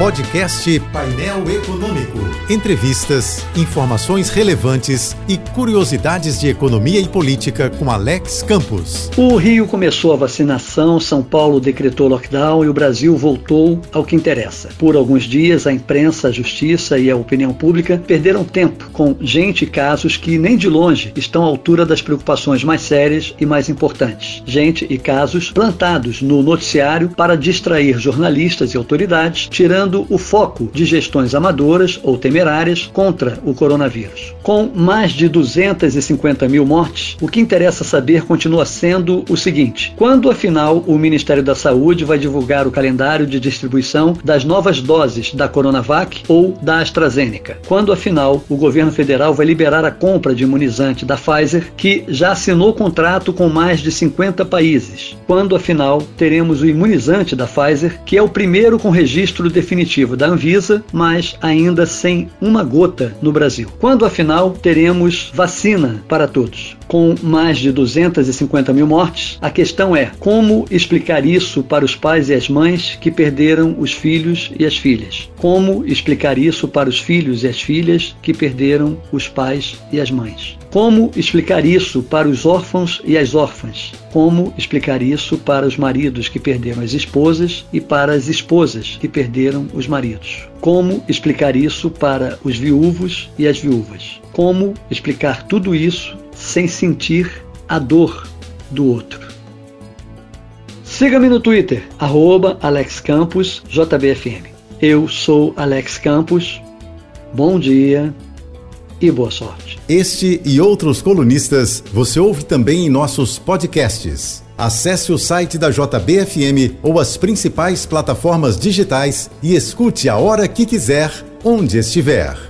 Podcast Painel Econômico. Entrevistas, informações relevantes e curiosidades de economia e política com Alex Campos. O Rio começou a vacinação, São Paulo decretou lockdown e o Brasil voltou ao que interessa. Por alguns dias, a imprensa, a justiça e a opinião pública perderam tempo com gente e casos que nem de longe estão à altura das preocupações mais sérias e mais importantes. Gente e casos plantados no noticiário para distrair jornalistas e autoridades, tirando o foco de gestões amadoras ou temerárias contra o coronavírus. Com mais de 250 mil mortes, o que interessa saber continua sendo o seguinte: quando afinal o Ministério da Saúde vai divulgar o calendário de distribuição das novas doses da Coronavac ou da AstraZeneca? Quando afinal o governo federal vai liberar a compra de imunizante da Pfizer, que já assinou contrato com mais de 50 países? Quando afinal teremos o imunizante da Pfizer, que é o primeiro com registro definitivo definitivo da Anvisa, mas ainda sem uma gota no Brasil. Quando afinal teremos vacina para todos? Com mais de 250 mil mortes, a questão é como explicar isso para os pais e as mães que perderam os filhos e as filhas? Como explicar isso para os filhos e as filhas que perderam os pais e as mães? Como explicar isso para os órfãos e as órfãs? Como explicar isso para os maridos que perderam as esposas e para as esposas que perderam os maridos? Como explicar isso para os viúvos e as viúvas? Como explicar tudo isso sem sentir a dor do outro? Siga-me no Twitter, AlexCamposJBFM. Eu sou Alex Campos. Bom dia e boa sorte. Este e outros colunistas você ouve também em nossos podcasts. Acesse o site da JBFM ou as principais plataformas digitais e escute a hora que quiser, onde estiver.